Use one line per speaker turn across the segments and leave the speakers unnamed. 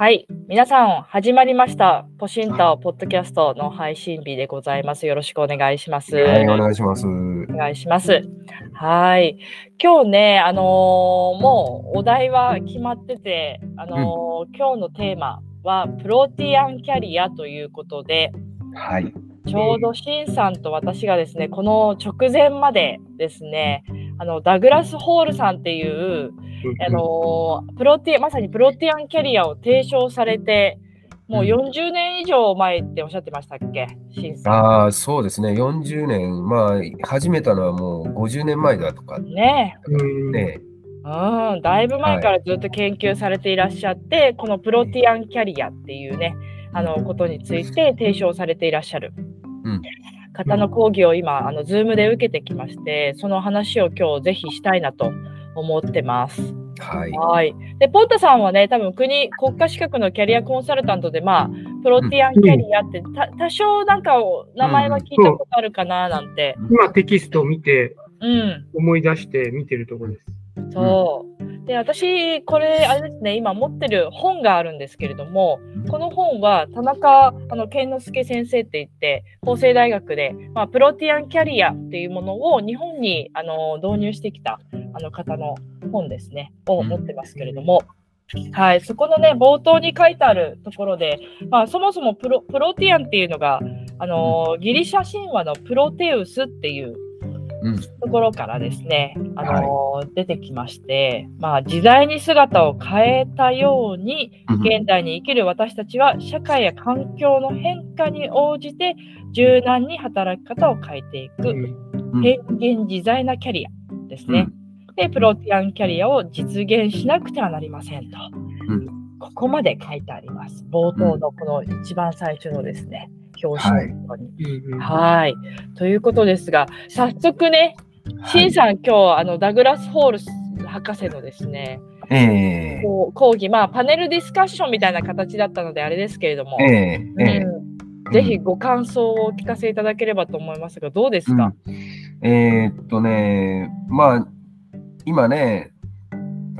はい。皆さん、始まりました。ポシンタオポッドキャストの配信日でございます。よろしくお願いします。
はい、お願いします。
お願いします。はい。今日ね、あのーもうお題は決まってて、あのー今日のテーマはプロティアンキャリアということで、
はい。
ちょうどシンさんと私がですね、この直前までですね、あのダグラス・ホールさんっていう、あのープロティまさにプロティアンキャリアを提唱されて、もう40年以上前っておっしゃってましたっけ？
ああ、そうですね。40年。まあ、始めたのはもう50年前だとか。
ね。
うん。
ね。
うん、だいぶ前からずっと研究されていらっしゃって、このプロティアンキャリアっていうね、あのことについて提唱されていらっしゃる。
うん
方の講義を今、あの Zoom で受けてきまして、その話を今日ぜひしたいなと思ってます。
はい。
はい。で、ポンタさんはね、多分国、国家資格のキャリアコンサルタントで、まあ、プロティアンキャリアって、た多少なんかを名前は聞いたことあるかななんて。
今テキストを見て
うん。
思い出して見てるところです。
そう。で、私、これ、あれですね、今持ってる本があるんですけれども、この本は田中あの健之介先生って言って、法政大学で、まあ、プロティアンキャリアっていうものを日本にあの導入してきたあの方の本ですね、を持ってますけれども、はい、そこのね、冒頭に書いてあるところで、まあ、そもそもプロティアンっていうのが、あのギリシャ神話のプロテウスっていう。ところからですね、あの出てきまして、まあ、時代に姿を変えたように、現代に生きる私たちは社会や環境の変化に応じて柔軟に働き方を変えていく
うん。
変幻自在なキャリアですね。で、プロティアンキャリアを実現しなくてはなりませんと。
うん。
ここまで書いてあります。冒頭のこの一番最初のですね、表紙のところに。はい。ということですが、早速ね、シンさん、今日あのダグラス・ホールス博士のですね、
ええ。
こう講義、まあ、パネルディスカッションみたいな形だったので、あれですけれども、
ええええ。
うん、ぜひご感想をお聞かせいただければと思いますが、どうですか、
うん。えーっとね、まあ、今ね、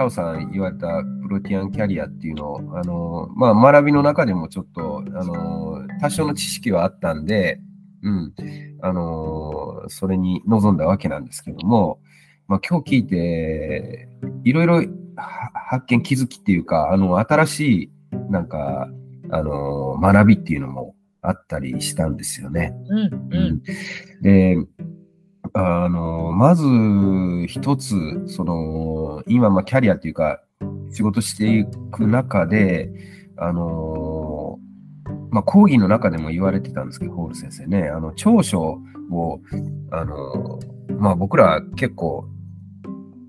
タオさん言われたプロティアンキャリアっていうのを、あの、まあ、学びの中でもちょっと、あの、多少の知識はあったんで、うん、あの、それに臨んだわけなんですけども、まあ、今日聞いて、いろいろは発見、気づきっていうか、あの、新しい、なんか、あの、学びっていうのもあったりしたんですよね。
うん、うん、
で、あの、まず一つ、その、今、まあ、キャリアっていうか、仕事していく中で、あの、まあ、講義の中でも言われてたんですけど、ホール先生ね、あの、長所を、あの、まあ、僕ら結構、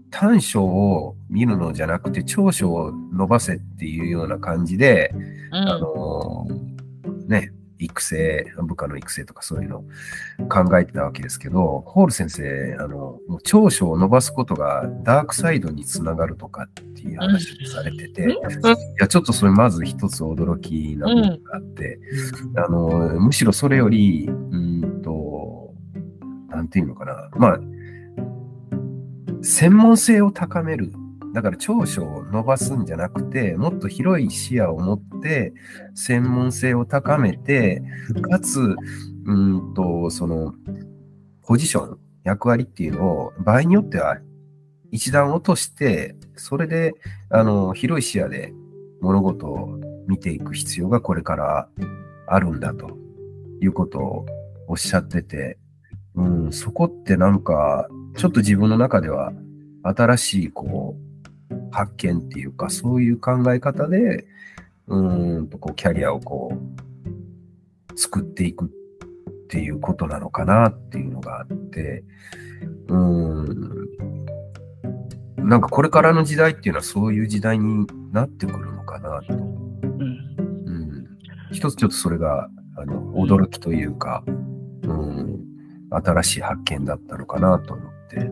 短所を見るのじゃなくて、長所を伸ばせっていうような感じで、
うん。
あのね、育成、部下の育成とかそういうのを考えてたわけですけど、ホール先生、あの、長所を伸ばすことがダークサイドにつながるとかっていう話をされてて、
うん
いや、ちょっとそれまず一つ驚きな部分があって、あの、むしろそれより、うーんと、なんていうのかな、まあ、専門性を高める。だから長所を伸ばすんじゃなくて、もっと広い視野を持って、専門性を高めて、かつ、うんと、その、ポジション、役割っていうのを、場合によっては一段落として、それで、あの、広い視野で物事を見ていく必要がこれからあるんだということをおっしゃってて、うん、そこってなんか、ちょっと自分の中では新しい、こう、発見っていうか、そういう考え方で、うんと、こう、キャリアをこう、作っていくっていうことなのかなっていうのがあって、うん、なんかこれからの時代っていうのはそういう時代になってくるのかなと。うん、一つちょっとそれが、あの、驚きというか、うん、新しい発見だったのかなと思って。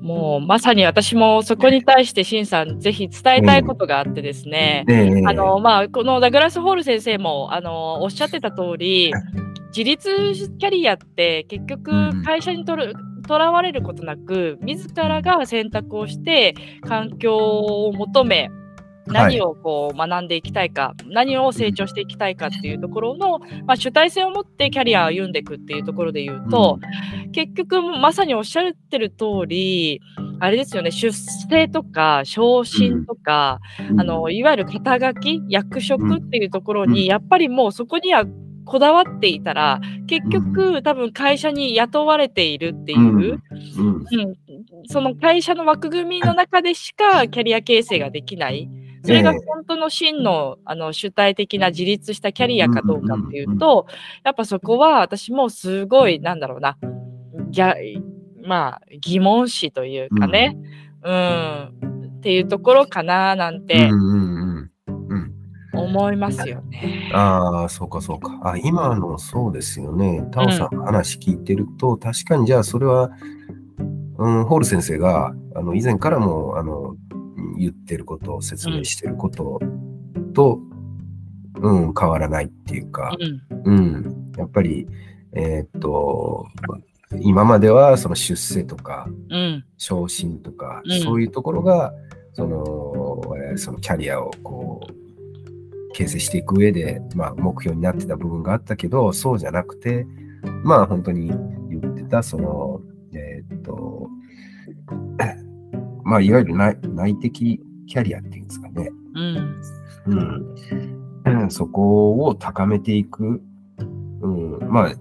もうまさに私もそこに対して、シンさん、ぜひ伝えたいことがあってですね、
で、
あのまあ、このダグラス・ホール先生もあのおっしゃってた通り、自立キャリアって結局
うん。
会社にとるとらわれることなく自らが選択をして環境を求め何をこう学んでいきたいか、何を成長していきたいかっていうところの、まあ、主体性を持ってキャリアを歩んでいくっていうところで言うと、結局まさにおっしゃってる通りあれですよね出世とか昇進とか、あのいわゆる肩書き役職っていうところに、やっぱりもうそこにはこだわっていたら結局多分会社に雇われているっていう、
うん。
うん。その会社の枠組みの中でしかキャリア形成ができない。それが
ええ
本当の真のあの主体的な自立したキャリアかどうかっていうと、やっぱそこは私もすごい、なんだろうな、ぎゃまあ疑問視というかね、うん、っていうところかななん
うん
て
うんうんうん。
思いますよね。
ああ、そうかそうか。あ今のそうですよね。タオさんの話聞いてると、確かにじゃあそれは、うん、ホール先生があの以前からもあの言ってること、説明してることと、うん、変わらないっていうか、
うん、
うん、やっぱり、えーっと、今まではその出世とか
うん、
昇進とか、
うん。
そういうところが、その、我々そのキャリアをこう、形成していく上で、まあ、目標になってた部分があったけど、そうじゃなくて、まあ、本当に言ってた、その、まあ、いわゆる内内的キャリアっていうんですかね。
うん、
うん、そこを高めていく、うん、まあ、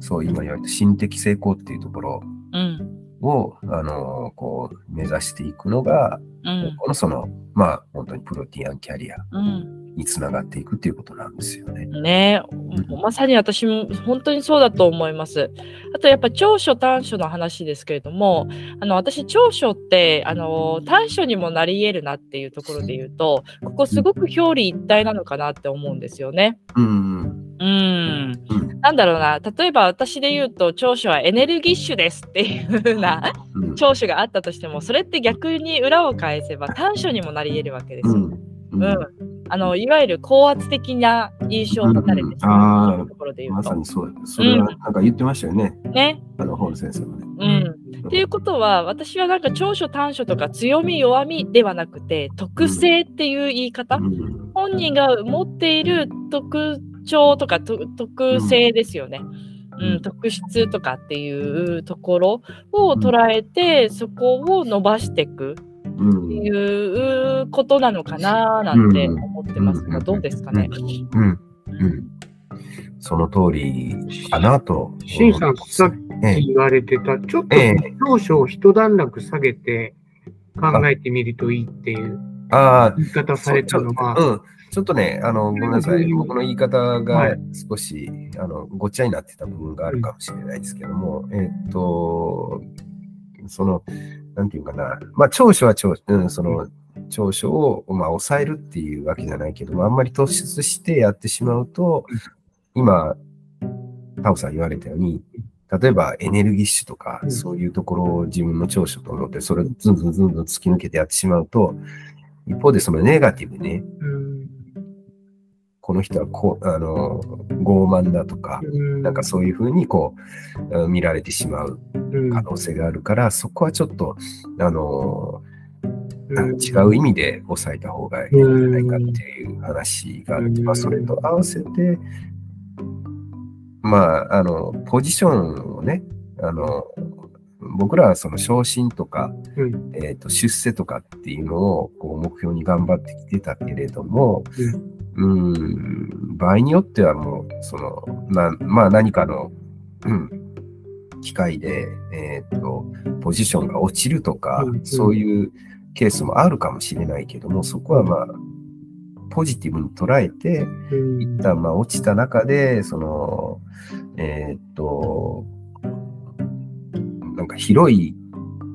そう、今言われた心的成功っていうところ。
うん、
を、あの、こう、目指していくのが、
うん、
このその、まあ、本当にプロティアンキャリア。
うん。
につながっていくっていうことなんですよね。
ねまさに私も本当にそうだと思います。あとやっぱ長所短所の話ですけれども、あの私長所ってあの短所にもなり得るなっていうところで言うと、ここすごく表裏一体なのかなって思うんですよね。
うん。
うん。なんだろうな、例えば私で言うと長所はエネルギッシュですっていう風な
うん。
長所があったとしても、それって逆に裏を返せば短所にもなり得るわけですよ。
うん。
うん、あのいわゆる高圧的な印象を持たれてし
うん
まうところで言うと
まさ。にそう。それはなんか言ってましたよね。
ね。
あの、ホール先生もね。
うん。っていうことは私はなんか長所短所とか強み弱みではなくて特性っていう言い方、
うん。
本人が持っている特徴とかと特性ですよね。うん
うん
特質とかっていうところを捉えてそこを伸ばしていく
うん
っていうことなのかななんて思ってますが、
うん
どうですかね？
うん。うん。その通りかなと。
シンさん、さっ
ええ
き言われてた、ちょっと
ええ
長所を一段落下げて考えてみるといいっていう
ああ、
言い方されたのは、
うん。ちょっとね、あの、ごめんなさい。
うん
僕の言い方
は
が
い
少し、あの、ごっちゃになってた部分があるかもしれないですけども、えっと、その、なんていうかな、まあ、長所は長、うん、その、長所を、まあ、抑えるっていうわけじゃないけども、あんまり突出してやってしまうと、今、タオさん言われたように、例えばエネルギッシュとか、そういうところを自分の長所と思って、それをずんずんずんずん突き抜けてやってしまうと、一方でそのネガティブね、この人はこう、あの、傲慢だとか、
うん。
なんかそういうふうにこう、うん見られてしまう
うん。
可能性があるから、そこはちょっと、あの、
うん。
違う意味で抑えた方がいいんじゃないかっていう話があって、
うん。
まあ、それと合わせて、まあ、あの、ポジションをね、あの、僕らはその昇進とか、
うん。
えっと出世とかっていうのをこう目標に頑張ってきてたけれども、うん、場合によってはもう、その、なまあ何かの、うん、機会で、えっと、ポジションが落ちるとか、
うんうん。
そういうケースもあるかもしれないけども、そこはまあ、ポジティブに捉えて、
うん。
一旦まあ落ちた中で、その、えーっと、なんか広い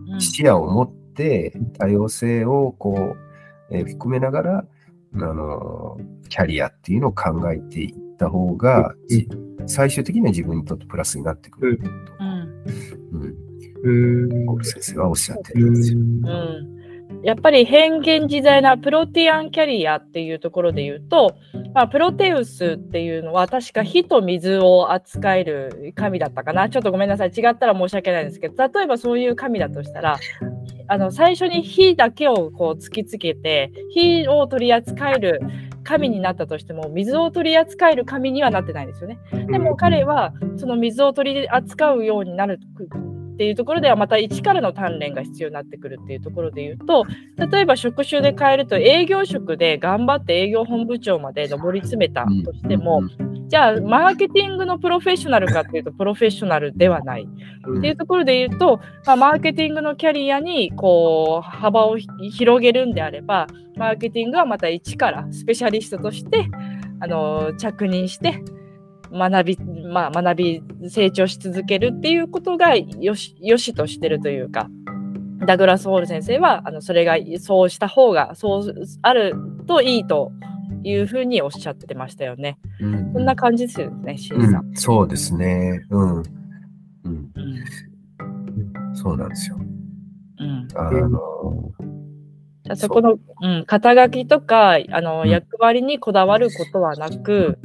うん。
視野を持って多様性をこう、えー含めながら、あの、キャリアっていうのを考えていった方が、じ最終的には自分にとってプラスになってくる。と、
うん。
うん、先生はおっしゃってるんですよ。
うん。やっぱり変幻自在なプロティアンキャリアっていうところで言うと、まあ、プロテウスっていうのは確か火と水を扱える神だったかな。ちょっとごめんなさい。違ったら申し訳ないんですけど例えばそういう神だとしたらあの最初に火だけをこう突きつけて火を取り扱える神になったとしても水を取り扱える神にはなってないんですよね。でも彼はその水を取り扱うようになるっていうところではまた一からの鍛錬が必要になってくるっていうところで言うと例えば職種で変えると営業職で頑張って営業本部長まで上り詰めたとしてもじゃあマーケティングのプロフェッショナルかっていうとプロフェッショナルではない。っていうところで言うと、まあ、マーケティングのキャリアにこう幅を広げるんであればマーケティングはまた一からスペシャリストとしてあの着任して学び、まあ、学び、成長し続けるっていうことがよしよしとしてるというか、ダグラス・ホール先生は、あのそれがそうした方が、そうあるといいというふうにおっしゃってましたよね。うん、こんな感じですよね、シンさん,、
うん。そうですね。うん。うん。うん、そうなんですよ。うん。あの、
じゃそこの、うん、肩書きとかあの、役割にこだわることはなく、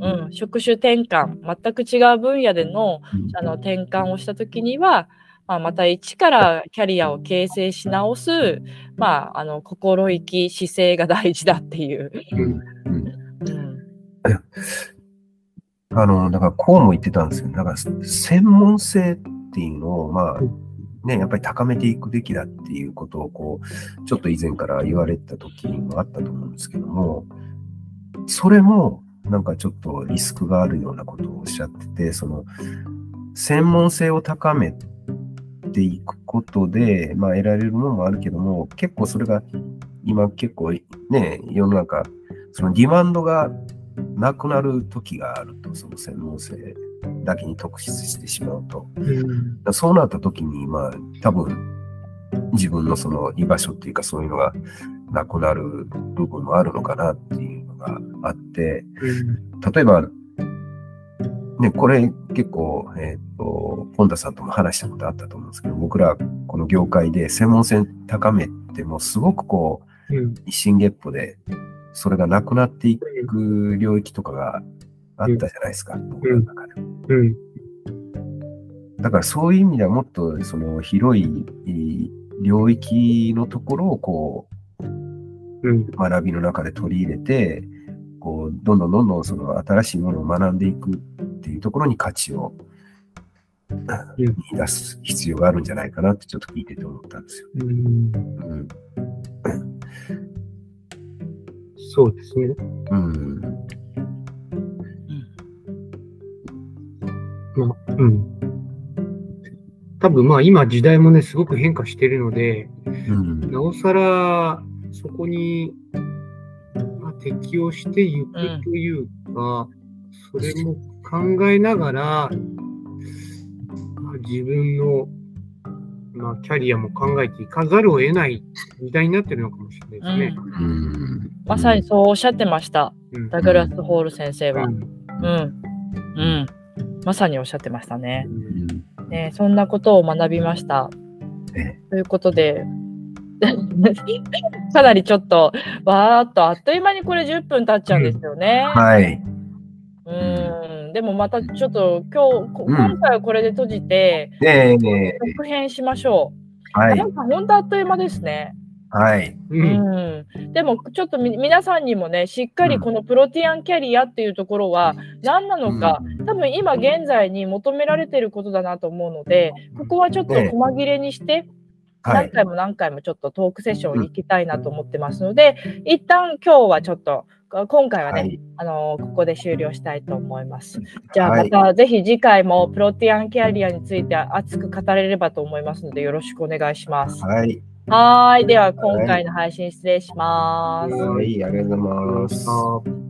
うん、職種転換全く違う分野でのあの転換をした時には、まあ、また一からキャリアを形成し直す、まあ、あの心意気姿勢が大事だっていう。
あの、だからこうも言ってたんですよ。だから専門性っていうのを、まあ、ね、やっぱり高めていくべきだっていうことを、こう、ちょっと以前から言われた時もあったと思うんですけども、それも、なんかちょっとリスクがあるようなことをおっしゃってて、その、専門性を高めていくことで、まあ得られるものもあるけども、結構それが、今結構ね、世の中、そのディマンドがなくなる時があると、その専門性だけに特筆してしまうと。うん、そうなった時に、まあ、多分、自分のその居場所っていうかそういうのがなくなる部分もあるのかなっていうのがあって、例えば、ね、これ結構、えっ、ー、と、本田さんとも話したことあったと思うんですけど、僕らこの業界で専門性高めてもすごくこう、一心月歩でそれがなくなっていく領域とかがあったじゃないですか、僕らの中で。うん。だからそういう意味ではもっとその広い領域のところをこう、うん、学びの中で取り入れて、こう、どんどんどんどんその新しいものを学んでいくっていうところに価値を見出す必要があるんじゃないかなってちょっと聞いてて思ったんですよ。うん、うん、
そうですね。うん。まあ、うん。多分まあ今時代もね、すごく変化してるので、うん、なおさらそこに、まあ、適応していくというか、うん、それも考えながら、まあ、自分の、まあ、キャリアも考えていかざるを得ない時代になってるのかもしれないですね。うん、
まさにそうおっしゃってました、ダグラス・ホール先生は。うん。うんまさにおっしゃってましたね。ねそんなことを学びました。ということで、かなりちょっと、わーっとあっという間にこれ10分経っちゃうんですよね。
はい。
うん、でもまたちょっと今日、今回はこれで閉じて、
ね
続編しましょう。はい。なんか本当あっという間ですね。
はい。
うん、でもちょっと皆さんにもねしっかりこのプロティアンキャリアっていうところは何なのか、多分今現在に求められてることだなと思うのでここはちょっと細切れにして、何回も何回もちょっとトークセッション行きたいなと思ってますので、一旦今日はちょっと今回はね、はい、あのここで終了したいと思います。じゃあまた、ぜひ次回もプロティアンキャリアについて熱く語れればと思いますのでよろしくお願いします。
はい
はい。では、今回の配信失礼します。
はい、ありがとうございます。